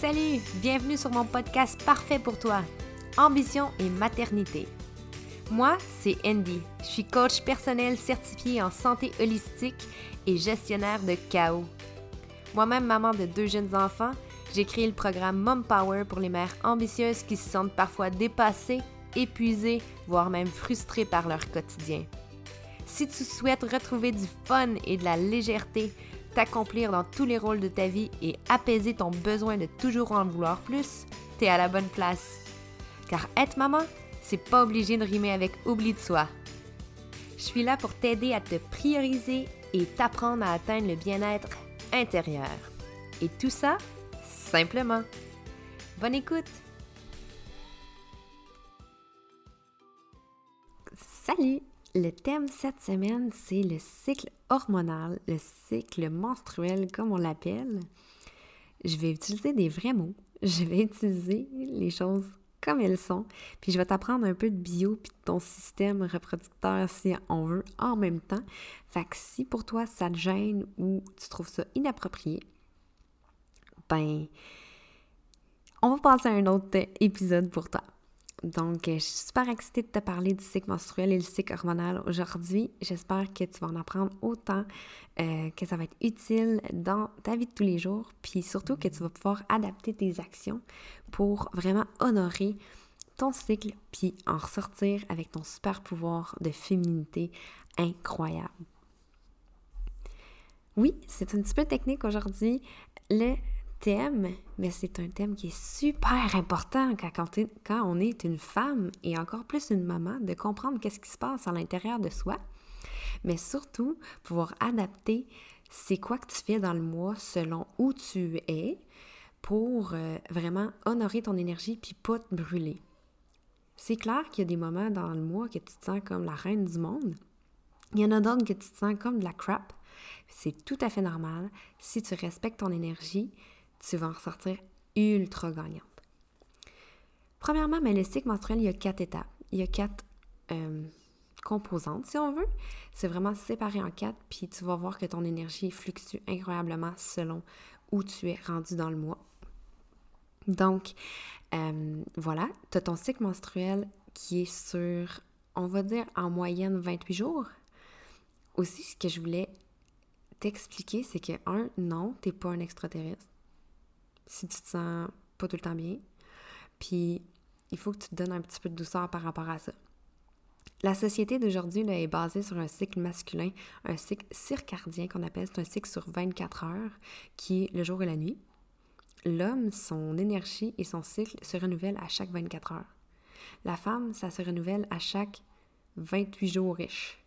Salut, bienvenue sur mon podcast parfait pour toi, Ambition et maternité. Moi, c'est Andy. Je suis coach personnel certifié en santé holistique et gestionnaire de chaos. Moi-même maman de deux jeunes enfants, j'ai créé le programme Mom Power pour les mères ambitieuses qui se sentent parfois dépassées, épuisées, voire même frustrées par leur quotidien. Si tu souhaites retrouver du fun et de la légèreté, t'accomplir dans tous les rôles de ta vie et apaiser ton besoin de toujours en vouloir plus, t'es à la bonne place. Car être maman, c'est pas obligé de rimer avec oubli de soi. Je suis là pour t'aider à te prioriser et t'apprendre à atteindre le bien-être intérieur. Et tout ça, simplement. Bonne écoute! Salut! Le thème cette semaine, c'est le cycle hormonal, le cycle menstruel comme on l'appelle. Je vais utiliser des vrais mots. Je vais utiliser les choses comme elles sont. Puis je vais t'apprendre un peu de bio puis de ton système reproducteur si on veut en même temps. Fait que si pour toi ça te gêne ou tu trouves ça inapproprié, ben on va passer à un autre épisode pour toi. Donc, je suis super excitée de te parler du cycle menstruel et le cycle hormonal aujourd'hui. J'espère que tu vas en apprendre autant, euh, que ça va être utile dans ta vie de tous les jours, puis surtout que tu vas pouvoir adapter tes actions pour vraiment honorer ton cycle, puis en ressortir avec ton super pouvoir de féminité incroyable. Oui, c'est un petit peu technique aujourd'hui. Mais c'est un thème qui est super important quand, on est une femme et encore plus une maman, de comprendre qu'est-ce qui se passe à l'intérieur de soi, mais surtout pouvoir adapter c'est quoi que tu fais dans le mois selon où tu es pour euh, vraiment honorer ton énergie puis pas te brûler. C'est clair qu'il y a des moments dans le mois que tu te sens comme la reine du monde. Il y en a d'autres que tu te sens comme de la crap. C'est tout à fait normal. Si tu respectes ton énergie, tu vas en ressortir ultra gagnante. Premièrement, le cycle menstruel, il y a quatre étapes. Il y a quatre euh, composantes, si on veut. C'est vraiment séparé en quatre, puis tu vas voir que ton énergie fluctue incroyablement selon où tu es rendu dans le mois. Donc, euh, voilà, tu as ton cycle menstruel qui est sur, on va dire, en moyenne 28 jours. Aussi, ce que je voulais t'expliquer, c'est que, un, non, tu n'es pas un extraterrestre si tu te sens pas tout le temps bien. Puis, il faut que tu te donnes un petit peu de douceur par rapport à ça. La société d'aujourd'hui est basée sur un cycle masculin, un cycle circadien qu'on appelle, c'est un cycle sur 24 heures qui est le jour et la nuit. L'homme, son énergie et son cycle se renouvellent à chaque 24 heures. La femme, ça se renouvelle à chaque 28 jours riches.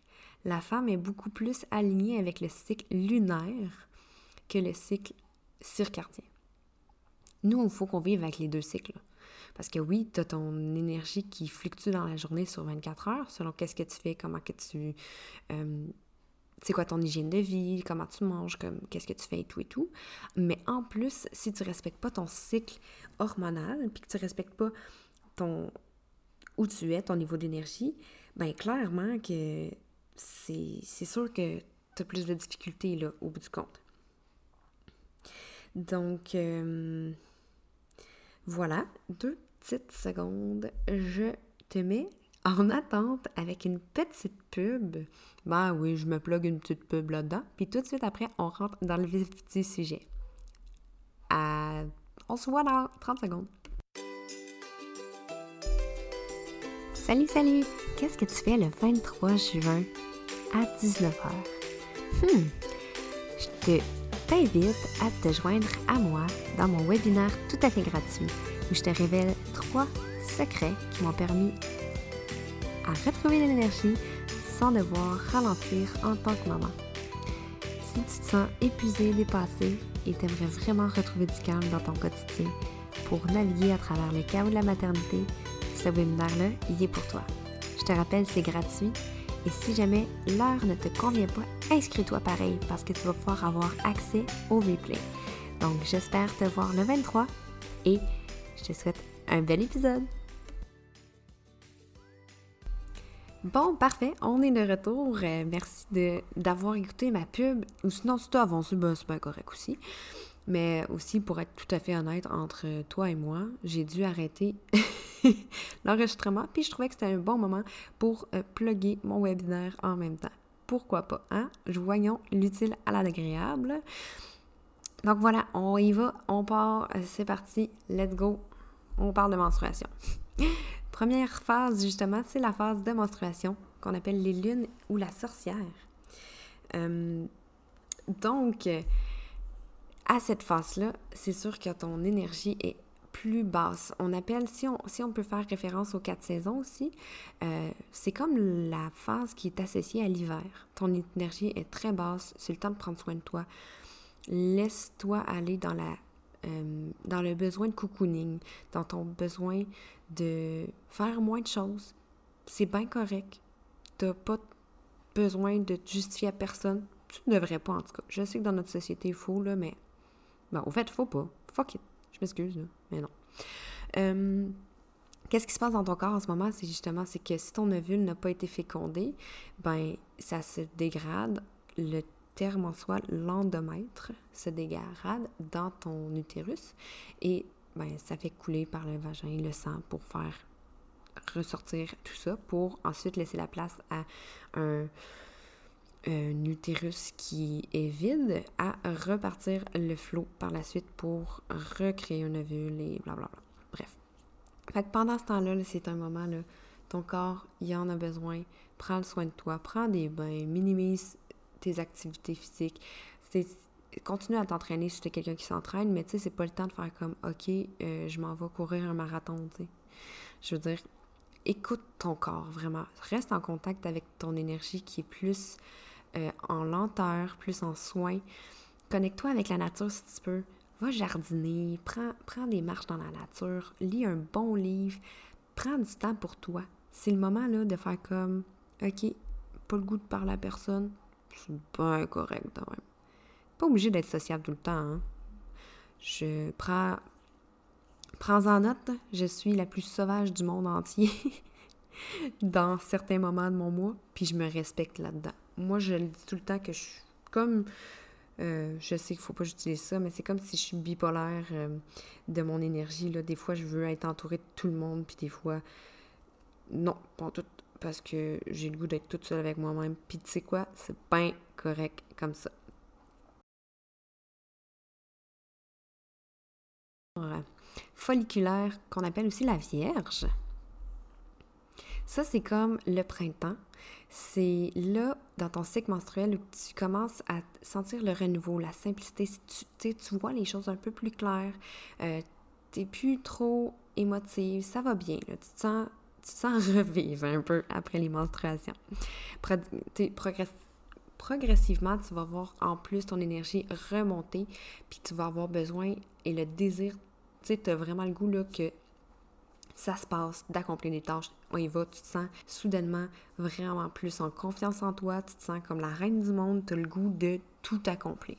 La femme est beaucoup plus alignée avec le cycle lunaire que le cycle circadien. Nous, il faut qu'on vive avec les deux cycles. Parce que oui, tu as ton énergie qui fluctue dans la journée sur 24 heures, selon qu'est-ce que tu fais, comment que tu... Euh, c'est quoi ton hygiène de vie, comment tu manges, comme qu'est-ce que tu fais et tout et tout. Mais en plus, si tu respectes pas ton cycle hormonal, puis que tu respectes pas ton où tu es, ton niveau d'énergie, ben clairement que c'est sûr que tu as plus de difficultés là, au bout du compte. Donc, euh, voilà, deux petites secondes. Je te mets en attente avec une petite pub. Ben oui, je me plug une petite pub là-dedans. Puis tout de suite après, on rentre dans le vif du sujet. On se voit dans 30 secondes. Salut, salut! Qu'est-ce que tu fais le 23 juin à 19h? Hmm, je te t'invite à te joindre à moi dans mon webinaire tout à fait gratuit où je te révèle trois secrets qui m'ont permis à retrouver l'énergie sans devoir ralentir en tant que maman. Si tu te sens épuisé, dépassé et t'aimerais vraiment retrouver du calme dans ton quotidien pour naviguer à travers le chaos de la maternité, ce webinaire-là, il est pour toi. Je te rappelle, c'est gratuit et si jamais l'heure ne te convient pas, inscris-toi pareil parce que tu vas pouvoir avoir accès au replay. Donc j'espère te voir le 23 et je te souhaite un bel épisode. Bon, parfait, on est de retour. Euh, merci d'avoir écouté ma pub. Ou sinon, si tu as avancé, ben, c'est pas correct aussi. Mais aussi, pour être tout à fait honnête, entre toi et moi, j'ai dû arrêter l'enregistrement, puis je trouvais que c'était un bon moment pour euh, plugger mon webinaire en même temps. Pourquoi pas, hein? Voyons l'utile à l'agréable. Donc voilà, on y va, on part, euh, c'est parti, let's go. On parle de menstruation. Première phase, justement, c'est la phase de menstruation qu'on appelle les lunes ou la sorcière. Euh, donc, à cette phase-là, c'est sûr que ton énergie est plus basse. On appelle, si on, peut faire référence aux quatre saisons aussi, euh, c'est comme la phase qui est associée à l'hiver. Ton énergie est très basse, c'est le temps de prendre soin de toi. Laisse-toi aller dans, euh, le besoin de cocooning, dans ton besoin de faire moins de choses. C'est bien correct. Tu n'as pas besoin de justifier à personne. Tu ne devrais pas, en tout cas. Je sais que dans notre société, il faut, là, mais... Bon, au fait, faut pas. Fuck it. Je m'excuse, mais non. Euh, qu'est-ce qui se passe dans ton corps en ce moment? C'est justement, c'est que si ton ovule n'a pas été fécondé, ben, ça se dégrade. Le terme en soi, l'endomètre, se dégrade dans ton utérus et ben, ça fait couler par le vagin le sang pour faire ressortir tout ça pour ensuite laisser la place à un, un utérus qui est vide à repartir le flot par la suite pour recréer un ovule et blablabla. Bref. Fait que pendant ce temps-là, c'est un moment, là, ton corps, il en a besoin. Prends le soin de toi, prends des bains, minimise tes activités physiques. Continue à t'entraîner si tu es quelqu'un qui s'entraîne, mais tu sais, c'est pas le temps de faire comme, OK, euh, je m'en vais courir un marathon, tu sais. Je veux dire, écoute ton corps, vraiment. Reste en contact avec ton énergie qui est plus euh, en lenteur, plus en soin. Connecte-toi avec la nature si tu peux. Va jardiner, prends, prends des marches dans la nature, lis un bon livre, prends du temps pour toi. C'est le moment de faire comme OK, pas le goût de parler à personne, c'est pas correct quand même. Pas obligé d'être sociable tout le temps. Hein. Je prends. Prends-en note, je suis la plus sauvage du monde entier dans certains moments de mon mois, puis je me respecte là-dedans moi, je le dis tout le temps que je suis comme. Euh, je sais qu'il faut pas que j'utilise ça, mais c'est comme si je suis bipolaire euh, de mon énergie. Là. Des fois, je veux être entourée de tout le monde, puis des fois, non, pas tout, parce que j'ai le goût d'être toute seule avec moi-même. Puis tu sais quoi? C'est pas correct comme ça. Folliculaire, qu'on appelle aussi la Vierge. Ça, c'est comme le printemps c'est là, dans ton cycle menstruel, où tu commences à sentir le renouveau, la simplicité. Tu, tu vois les choses un peu plus claires. Euh, tu n'es plus trop émotive. Ça va bien. Tu, te sens, tu sens revivre un peu après les menstruations. progressivement, tu vas voir en plus ton énergie remonter, puis tu vas avoir besoin et le désir, tu as vraiment le goût là, que ça se passe, d'accomplir des tâches, on y va, tu te sens soudainement vraiment plus en confiance en toi, tu te sens comme la reine du monde, tu as le goût de tout accomplir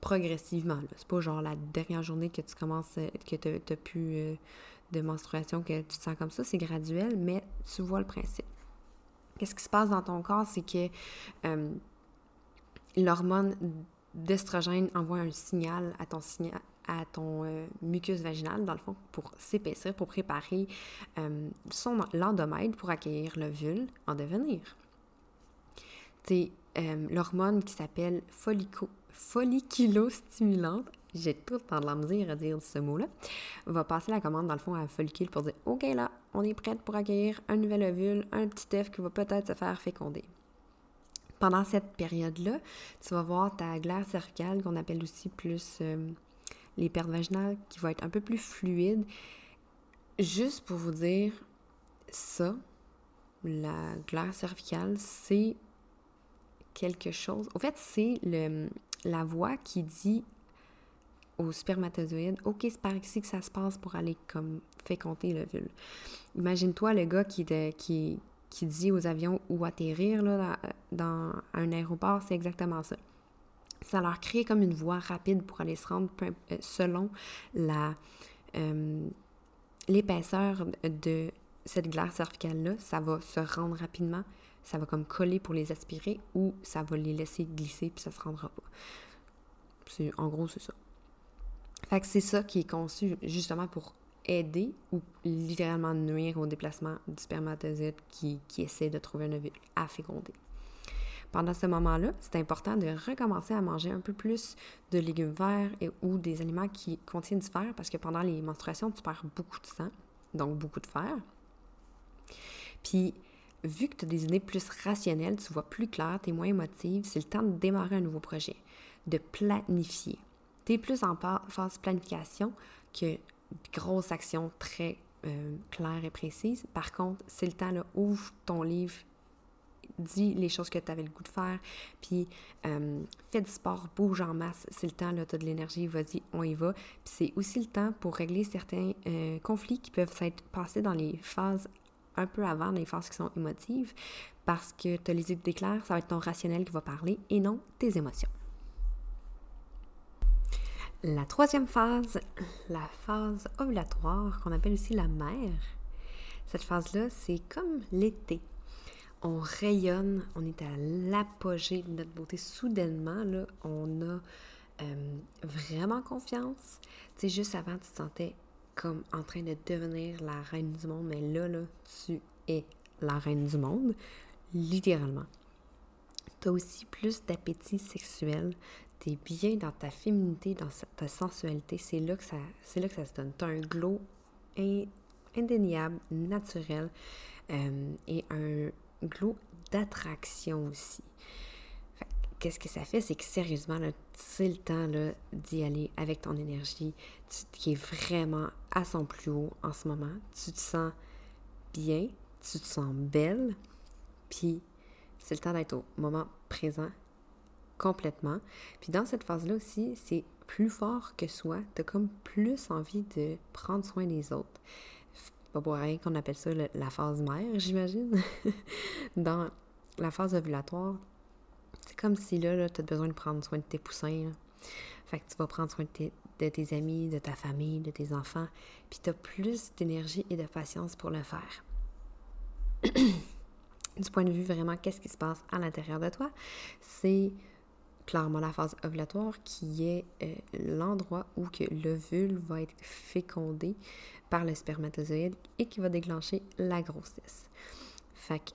progressivement. C'est pas genre la dernière journée que tu commences, euh, que tu n'as plus euh, de menstruation, que tu te sens comme ça, c'est graduel, mais tu vois le principe. Qu'est-ce qui se passe dans ton corps, c'est que euh, l'hormone d'estrogène envoie un signal à ton, signal, à ton euh, mucus vaginal, dans le fond, pour s'épaissir, pour préparer euh, son l'endomètre pour accueillir l'ovule en devenir. C'est euh, l'hormone qui s'appelle folliculostimulante, j'ai tout le temps de la à dire ce mot-là, va passer la commande dans le fond à follicule pour dire OK là, on est prête pour accueillir un nouvel ovule, un petit œuf qui va peut-être se faire féconder. Pendant cette période-là, tu vas voir ta glaire cervicale qu'on appelle aussi plus les pertes vaginales qui vont être un peu plus fluides. Juste pour vous dire ça, la glaire cervicale, c'est quelque chose. Au fait, c'est la voix qui dit aux spermatozoïdes OK, c'est par ici que ça se passe pour aller comme féconder l'ovule. Imagine-toi le gars qui, qui, qui dit aux avions où atterrir là, dans un aéroport, c'est exactement ça ça leur crée comme une voie rapide pour aller se rendre euh, selon la euh, l'épaisseur de cette glaire cervicale-là, ça va se rendre rapidement, ça va comme coller pour les aspirer ou ça va les laisser glisser puis ça se rendra pas. En gros, c'est ça. Fait que c'est ça qui est conçu justement pour aider ou littéralement nuire au déplacement du spermatozoïde qui, qui essaie de trouver un ovule à féconder. Pendant ce moment-là, c'est important de recommencer à manger un peu plus de légumes verts et, ou des aliments qui contiennent du fer parce que pendant les menstruations, tu perds beaucoup de sang, donc beaucoup de fer. Puis, vu que tu as des idées plus rationnelles, tu vois plus clair, tu es moins émotive, c'est le temps de démarrer un nouveau projet, de planifier. Tu es plus en phase planification que grosses actions très euh, claires et précises. Par contre, c'est le temps, ouvre ton livre, dis les choses que tu avais le goût de faire, puis fais du sport, bouge en masse. C'est le temps, là, tu de l'énergie, vas-y, on y va. Puis c'est aussi le temps pour régler certains conflits qui peuvent s'être passés dans les phases un peu avant, les phases qui sont émotives, parce que tu as les idées claires, ça va être ton rationnel qui va parler et non tes émotions. La troisième phase, la phase ovulatoire, qu'on appelle aussi la mère, cette phase-là, c'est comme l'été. On rayonne, on est à l'apogée de notre beauté. Soudainement, là, on a euh, vraiment confiance. Tu sais, juste avant, tu te sentais comme en train de devenir la reine du monde, mais là, là, tu es la reine du monde, littéralement. Tu as aussi plus d'appétit sexuel, t'es bien dans ta féminité, dans ta sensualité, c'est là que ça, là que ça se donne. T'as un glow indéniable, naturel euh, et un glow d'attraction aussi. Qu'est-ce que ça fait? C'est que sérieusement, c'est le temps d'y aller avec ton énergie, qui est vraiment à son plus haut en ce moment. Tu te sens bien, tu te sens belle, puis c'est le temps d'être au moment présent complètement. Puis dans cette phase-là aussi, c'est plus fort que soi. Tu as comme plus envie de prendre soin des autres. Pas pour rien qu'on appelle ça la phase mère, j'imagine. dans la phase ovulatoire, c'est comme si là, là tu as besoin de prendre soin de tes poussins. Fait que tu vas prendre soin de tes, de tes amis, de ta famille, de tes enfants. Puis tu as plus d'énergie et de patience pour le faire. du point de vue vraiment, qu'est-ce qui se passe à l'intérieur de toi? C'est clairement la phase ovulatoire qui est euh, l'endroit où que l'ovule va être fécondé le spermatozoïde et qui va déclencher la grossesse. Fait que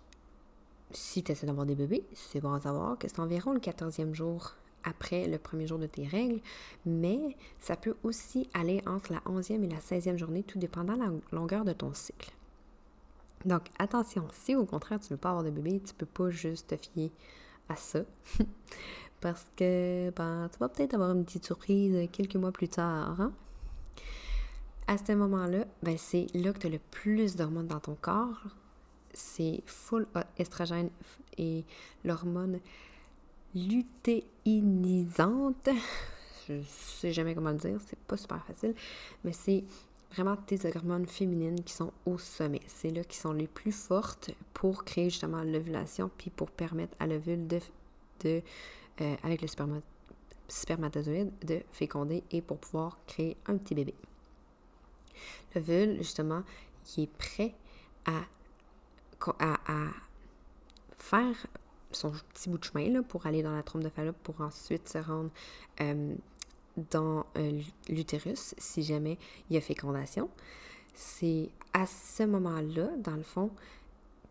si tu essaies d'avoir des bébés, c'est bon à savoir que c'est environ le 14e jour après le premier jour de tes règles, mais ça peut aussi aller entre la 11e et la 16e journée, tout dépendant de la longueur de ton cycle. Donc attention, si au contraire tu ne veux pas avoir de bébé, tu ne peux pas juste te fier à ça. parce que ben, tu vas peut-être avoir une petite surprise quelques mois plus tard. Hein? À ce moment-là, ben, c'est là que tu as le plus d'hormones dans ton corps. C'est full estrogène et l'hormone lutéinisante. Je sais jamais comment le dire, c'est pas super facile, mais c'est vraiment tes hormones féminines qui sont au sommet. C'est là qui sont les plus fortes pour créer justement l'ovulation puis pour permettre à l'ovule de, euh, avec le spermatozoïde de féconder et pour pouvoir créer un petit bébé. L'ovule, justement, qui est prêt à, faire son petit bout de chemin pour aller dans la trompe de Fallope pour ensuite se rendre euh, dans euh, l'utérus si jamais il y a fécondation. C'est à ce moment-là, dans le fond,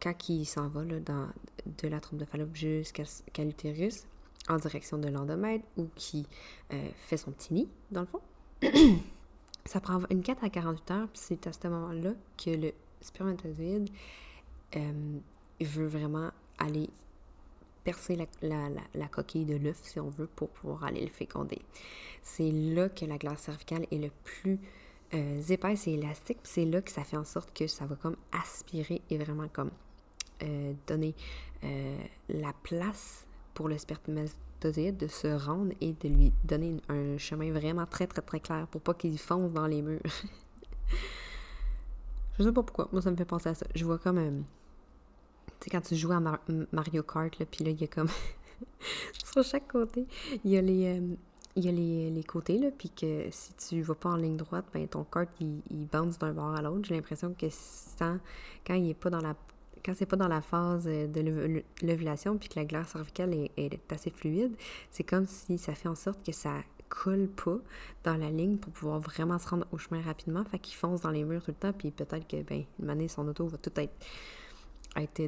quand il s'en va de la trompe de Fallope jusqu'à l'utérus, en direction de l'endomètre ou qui euh, fait son petit nid, dans le fond. Ça prend une 4 à 48 heures, puis c'est à ce moment-là que le spermatozoïde euh, veut vraiment aller percer la, coquille de l'œuf, si on veut, pour pouvoir aller le féconder. C'est là que la glace cervicale est le plus euh, épaisse et élastique, puis c'est là que ça fait en sorte que ça va comme aspirer et vraiment comme donner la place pour le spermatozoïde de se rendre et de lui donner un chemin vraiment très très très clair pour pas qu'il fonce dans les murs. je sais pas pourquoi, moi ça me fait penser à ça. Je vois comme... Euh, tu sais, quand tu joues à Mario Kart, là, là, il y a comme... sur chaque côté, il y a les... Euh, il y a les, côtés, là, puis que si tu vas pas en ligne droite, ben ton kart, il, il bounce d'un bord à l'autre. J'ai l'impression que quand il est pas dans la quand c'est pas dans la phase de l'ovulation puis que la glace cervicale est, assez fluide, c'est comme si ça fait en sorte que ça coulent pas dans la ligne pour pouvoir vraiment se rendre au chemin rapidement. Fait qu'ils foncent dans les murs tout le temps, puis peut-être que, ben, une année, son auto va tout être,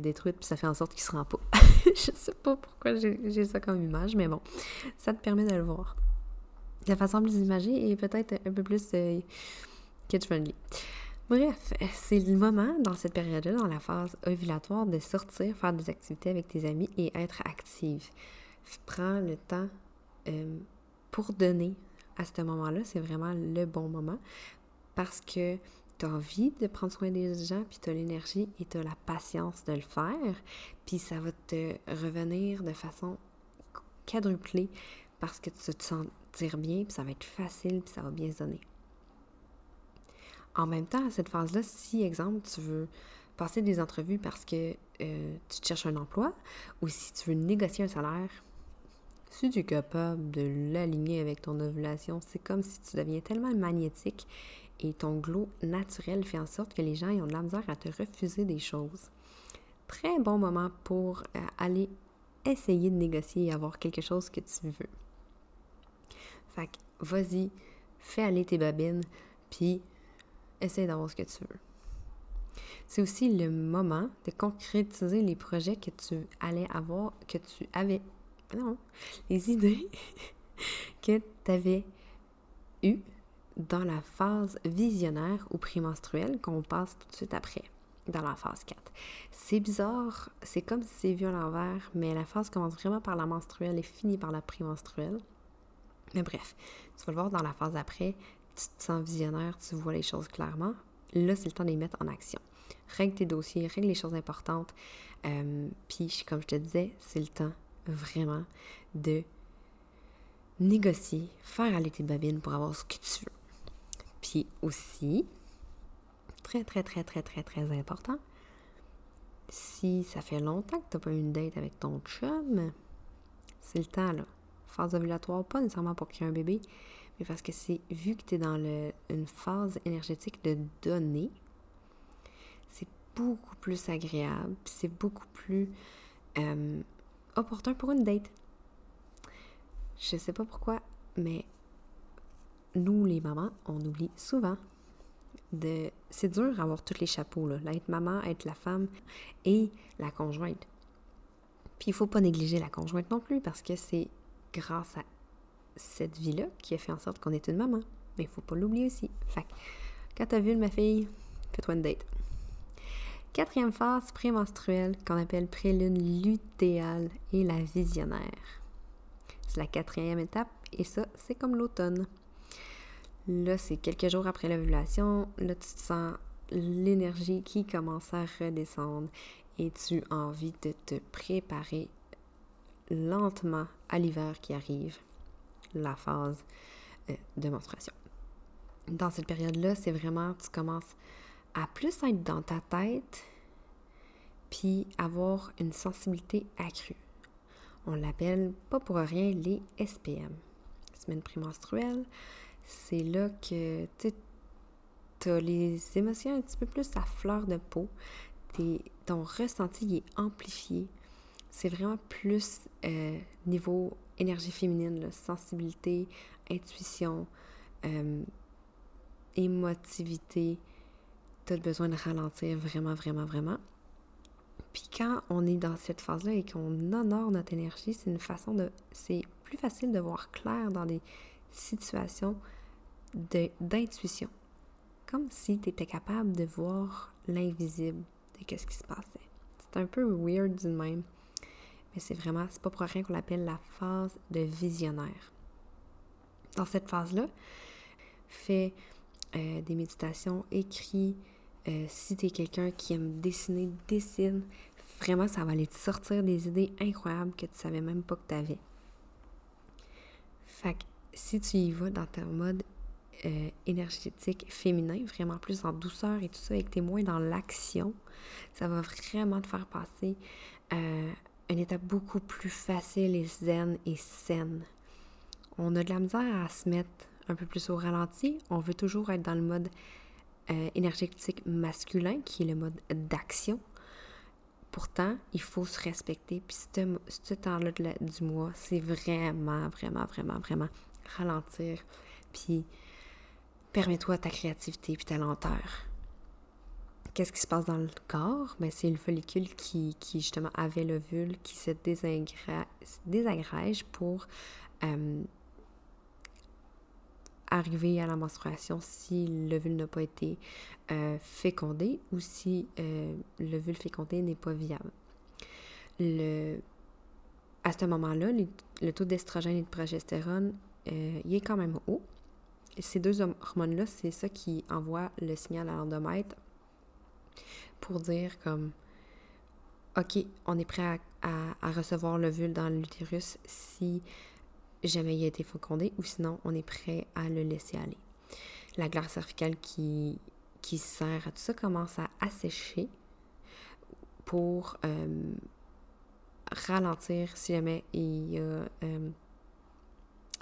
détruite, puis ça fait en sorte qu'il se rend pas. je sais pas pourquoi j'ai ça comme image, mais bon, ça te permet de le voir. De façon plus imagée et peut-être un peu plus euh, kid-friendly. Bref, c'est le moment dans cette période-là, dans la phase ovulatoire, de sortir, faire des activités avec tes amis et être active. Prends le temps euh, pour donner à ce moment-là, c'est vraiment le bon moment parce que tu as envie de prendre soin des gens, puis tu as l'énergie et tu as la patience de le faire, puis ça va te revenir de façon quadruplée parce que tu te sentir bien, puis ça va être facile, puis ça va bien sonner. En même temps, à cette phase-là, si, exemple, tu veux passer des entrevues parce que euh, tu cherches un emploi ou si tu veux négocier un salaire, si tu es capable de l'aligner avec ton ovulation, c'est comme si tu deviens tellement magnétique et ton glow naturel fait en sorte que les gens ont de la misère à te refuser des choses. Très bon moment pour euh, aller essayer de négocier et avoir quelque chose que tu veux. Fait que vas-y, fais aller tes babines, puis essaye d'avoir ce que tu veux. C'est aussi le moment de concrétiser les projets que tu allais avoir, que tu avais, non, les idées que tu avais eues dans la phase visionnaire ou prémenstruelle qu'on passe tout de suite après, dans la phase 4. C'est bizarre, c'est comme si c'est vu à l'envers, mais la phase commence vraiment par la menstruelle et finit par la prémenstruelle. Mais bref, tu vas le voir dans la phase après, tu te sens visionnaire, tu vois les choses clairement. Là, c'est le temps de les mettre en action. Règle tes dossiers, règle les choses importantes. Euh, puis, comme je te disais, c'est le temps vraiment de négocier, faire aller tes babines pour avoir ce que tu veux. Puis aussi, très, très, très, très, très, très important, si ça fait longtemps que tu n'as pas eu une date avec ton chum, c'est le temps, là. Phase ovulatoire, pas nécessairement pour ait un bébé, parce que c'est vu que tu es dans une phase énergétique de donner, c'est beaucoup plus agréable, c'est beaucoup plus euh, opportun pour une date. Je sais pas pourquoi, mais nous, les mamans, on oublie souvent de. C'est dur d'avoir tous les chapeaux, là. Être maman, être la femme et la conjointe. Puis il faut pas négliger la conjointe non plus parce que c'est grâce à cette vie-là qui a fait en sorte qu'on est une maman. Mais il faut pas l'oublier aussi. Fait quand t'as vu ma fille, fais-toi une date. Quatrième phase prémenstruelle qu'on appelle prélune lutéale et la visionnaire. C'est la quatrième étape et ça, c'est comme l'automne. Là, c'est quelques jours après l'ovulation. Là, tu te sens l'énergie qui commence à redescendre et tu as envie de te préparer lentement à l'hiver qui arrive, la phase euh, de menstruation. Dans cette période-là, c'est vraiment, tu commences à plus être dans ta tête, puis avoir une sensibilité accrue. On l'appelle pas pour rien les SPM, semaine prémenstruelle. C'est là que tu as les émotions un petit peu plus à fleur de peau. ton ressenti est amplifié. C'est vraiment plus euh, niveau énergie féminine, sensibilité, intuition, euh, émotivité, tu as besoin de ralentir vraiment, vraiment, vraiment. Puis quand on est dans cette phase-là et qu'on honore notre énergie, c'est une façon de. C'est plus facile de voir clair dans des situations d'intuition. Comme si tu étais capable de voir l'invisible de qu'est-ce qui se passait. C'est un peu weird du même. Mais c'est vraiment, c'est pas pour rien qu'on l'appelle la phase de visionnaire. Dans cette phase-là, fais euh, des méditations, écris, euh, si tu es quelqu'un qui aime dessiner, dessine. Vraiment, ça va aller te sortir des idées incroyables que tu savais même pas que tu avais. Fait que si tu y vas dans ton mode euh, énergétique féminin, vraiment plus en douceur et tout ça, et que tu es moins dans l'action, ça va vraiment te faire passer une étape beaucoup plus facile et zen et saine. On a de la misère à se mettre un peu plus au ralenti. On veut toujours être dans le mode euh, énergétique masculin, qui est le mode d'action. Pourtant, il faut se respecter. Puis ce, temps-là du mois, c'est vraiment, vraiment, vraiment, vraiment ralentir, puis permets-toi ta créativité puis ta lenteur. Qu'est-ce qui se passe dans le corps? Ben, c'est le follicule qui, qui, justement avait l'ovule qui se désagrège pour euh, arriver à la menstruation si l'ovule n'a pas été euh, fécondé ou si euh, l'ovule fécondé n'est pas viable. Le, à ce moment-là, le taux d'estrogène et de progestérone, il est quand même haut. Ces deux hormones-là, c'est ça qui envoie le signal à l'endomètre pour dire comme OK, on est prêt à, à, recevoir l'ovule dans l'utérus si jamais il a été fécondé ou sinon on est prêt à le laisser aller. La glace cervicale qui, qui sert à tout ça commence à assécher pour euh, ralentir si jamais il y a euh,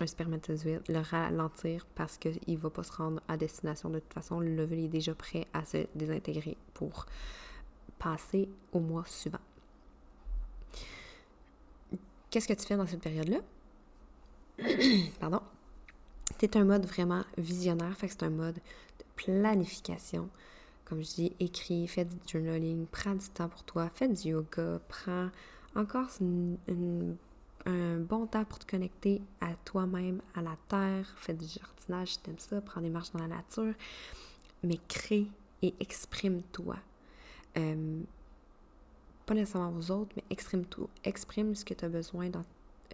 un spermatozoïde, le ralentir parce qu'il ne va pas se rendre à destination. De toute façon, l'ovule est déjà prêt à se désintégrer pour passer au mois suivant. Qu'est-ce que tu fais dans cette période-là? Pardon. C'est un mode vraiment visionnaire, fait que c'est un mode de planification. Comme je dis, écris, fais du journaling, prends du temps pour toi, fais du yoga, prends encore une un bon temps pour te connecter à toi-même, à la terre, fais du jardinage si t'aimes ça, prends des marches dans la nature, mais crée et exprime-toi. Euh, pas nécessairement aux autres, mais exprime, tout, exprime ce que tu as besoin dans,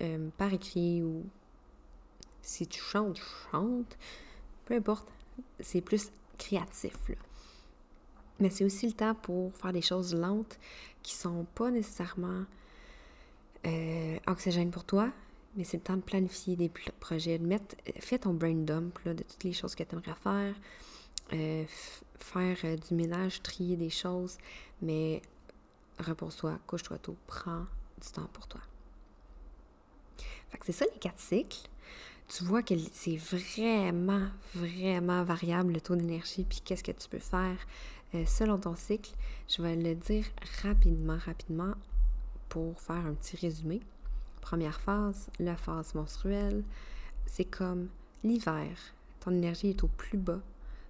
euh, par écrit ou si tu chantes, chante. Peu importe, c'est plus créatif. Mais c'est aussi le temps pour faire des choses lentes qui sont pas nécessairement euh, oxygène pour toi, mais c'est le temps de planifier des projets, de mettre, fais ton brain dump de toutes les choses que tu aimerais faire, euh, faire euh, du ménage, trier des choses, mais repose-toi, couche-toi tôt, prends du temps pour toi. Fait que c'est ça les quatre cycles. Tu vois que c'est vraiment, vraiment variable le taux d'énergie, puis qu'est-ce que tu peux faire selon ton cycle. Je vais le dire rapidement, rapidement pour faire un petit résumé. Première phase, la phase menstruelle, c'est comme l'hiver. Ton énergie est au plus bas.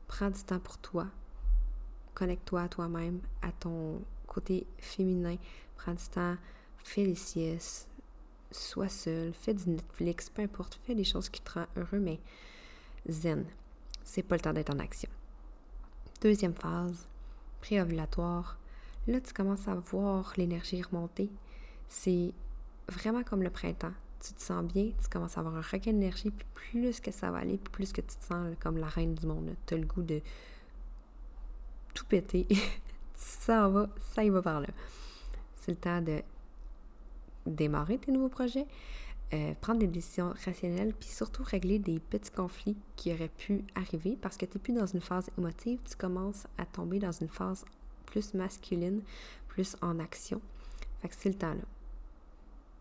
Prends du temps pour toi. Connecte-toi à toi-même, à ton côté féminin. Prends du temps, fais des siestes, sois seul, fais du Netflix, peu importe, fais des choses qui te rendent heureux, mais zen. C'est pas le temps d'être en action. Deuxième phase, préovulatoire. Là, tu commences à voir l'énergie remonter. C'est vraiment comme le printemps. Tu te sens bien, tu commences à avoir un regain d'énergie, puis plus que ça va aller, plus que tu te sens comme la reine du monde. Tu as le goût de tout péter. ça va, ça y va par là. C'est le temps de démarrer tes nouveaux projets, euh, prendre des décisions rationnelles, puis surtout régler des petits conflits qui auraient pu arriver parce que tu n'es plus dans une phase émotive, tu commences à tomber dans une phase plus masculine, plus en action. Fait que c'est le temps là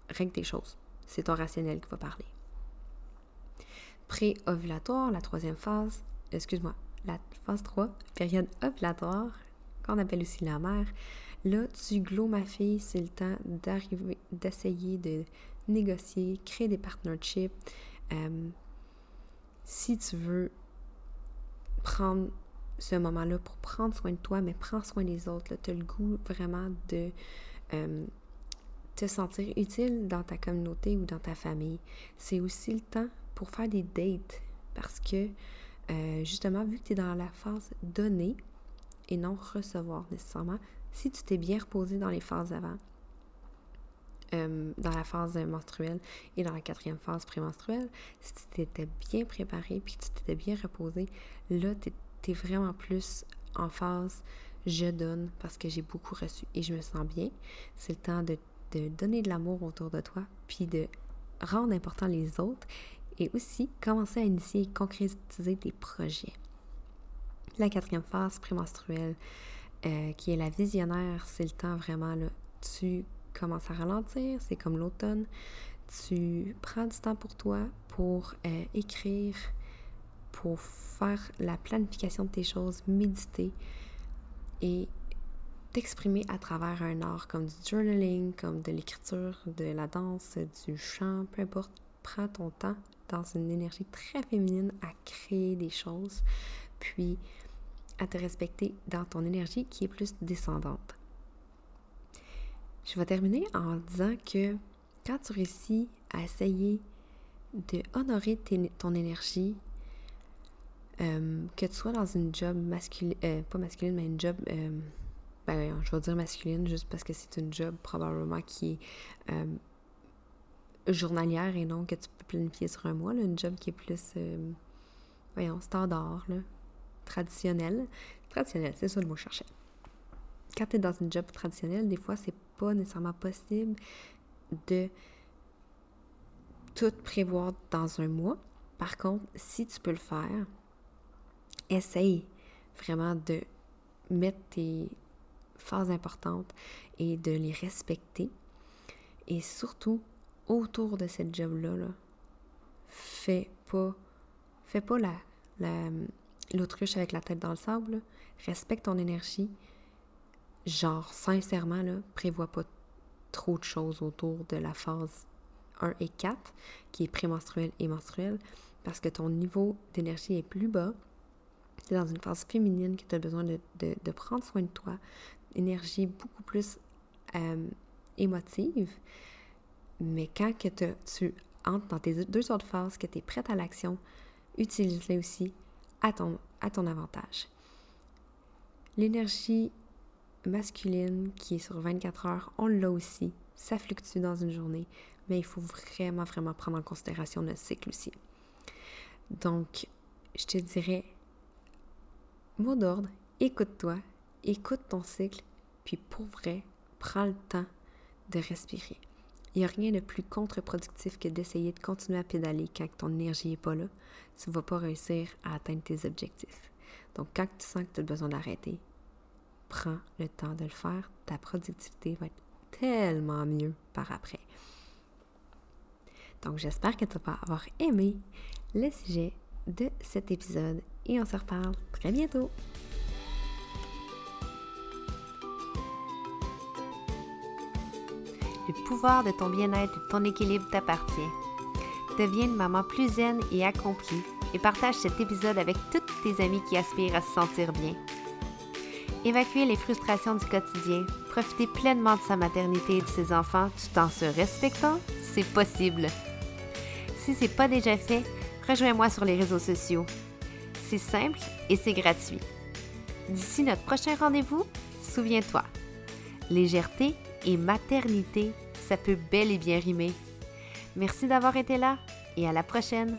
règle tes choses. C'est ton rationnel qui va parler. Pré-ovulatoire, la troisième phase, excuse-moi, la phase 3, période ovulatoire, qu'on appelle aussi la mère. Là, tu glos ma fille, c'est le temps d'arriver, d'essayer de négocier, créer des partnerships. Euh, si tu veux prendre ce moment-là pour prendre soin de toi, mais prends soin des autres. Tu as le goût vraiment de euh, te sentir utile dans ta communauté ou dans ta famille. C'est aussi le temps pour faire des dates parce que euh, justement, vu que tu es dans la phase donner et non recevoir nécessairement, si tu t'es bien reposé dans les phases avant, euh, dans la phase menstruelle et dans la quatrième phase prémenstruelle, si tu t'étais bien préparé puis que tu t'étais bien reposé, là, tu es, vraiment plus en phase je donne parce que j'ai beaucoup reçu et je me sens bien. C'est le temps de donner de l'amour autour de toi, puis de rendre important les autres et aussi commencer à initier et concrétiser des projets. La quatrième phase prémenstruelle, euh, qui est la visionnaire, c'est le temps vraiment, là, tu commences à ralentir, c'est comme l'automne, tu prends du temps pour toi, pour euh, écrire, pour faire la planification de tes choses, méditer et t'exprimer à travers un art comme du journaling, comme de l'écriture, de la danse, du chant, peu importe. Prends ton temps dans une énergie très féminine à créer des choses, puis à te respecter dans ton énergie qui est plus descendante. Je vais terminer en disant que quand tu réussis à essayer de honorer ton énergie, euh, que tu sois dans une job masculine, euh, pas masculine, mais une job, euh, ben, je vais dire masculine juste parce que c'est une job probablement qui est journalière et non que tu peux planifier sur un mois, une job qui est plus, voyons, standard, là, traditionnel. Traditionnel, c'est ça le mot que je cherchais. Quand tu es dans une job traditionnelle, des fois, c'est pas nécessairement possible de tout prévoir dans un mois. Par contre, si tu peux le faire, essaye vraiment de mettre tes phases importantes et de les respecter. Et surtout, autour de cette job-là, là, fais pas, l'autruche avec la tête dans le sable. Respecte ton énergie. Genre, sincèrement, là, prévois pas trop de choses autour de la phase 1 et 4, qui est prémenstruelle et menstruelle, parce que ton niveau d'énergie est plus bas. Tu es dans une phase féminine que tu as besoin de, de, prendre soin de toi. Énergie beaucoup plus euh, émotive. Mais quand que tu entres dans tes deux autres phases, que tu es prête à l'action, utilise-les aussi à ton, à ton avantage. L'énergie masculine qui est sur 24 heures, on l'a aussi. Ça fluctue dans une journée, mais il faut vraiment, vraiment prendre en considération notre cycle aussi. Donc, je te dirais, mot d'ordre, écoute-toi, écoute ton cycle, puis pour vrai, prends le temps de respirer. Il n'y a rien de plus contre-productif que d'essayer de continuer à pédaler quand ton énergie n'est pas là. Tu ne vas pas réussir à atteindre tes objectifs. Donc, quand tu sens que tu as besoin d'arrêter, prends le temps de le faire. Ta productivité va être tellement mieux par après. Donc, j'espère que tu vas avoir aimé le sujet de cet épisode et on se reparle très bientôt. Le pouvoir de ton bien-être et de ton équilibre t'appartient. Deviens une maman plus zen et accomplie et partage cet épisode avec toutes tes amies qui aspirent à se sentir bien. Évacuer les frustrations du quotidien, profiter pleinement de sa maternité et de ses enfants tout en se respectant, c'est possible. Si c'est pas déjà fait, rejoins-moi sur les réseaux sociaux. C'est simple et c'est gratuit. D'ici notre prochain rendez-vous, souviens-toi, légèreté et maternité, ça peut bel et bien rimer. Merci d'avoir été là et à la prochaine.